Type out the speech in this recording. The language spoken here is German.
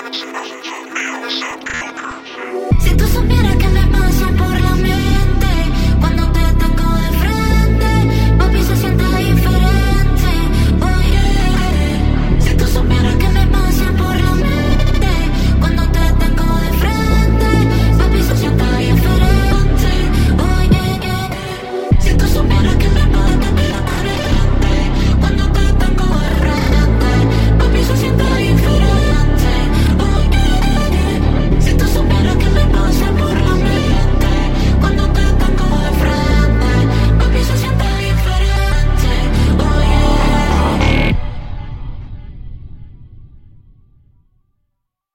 Deutschen.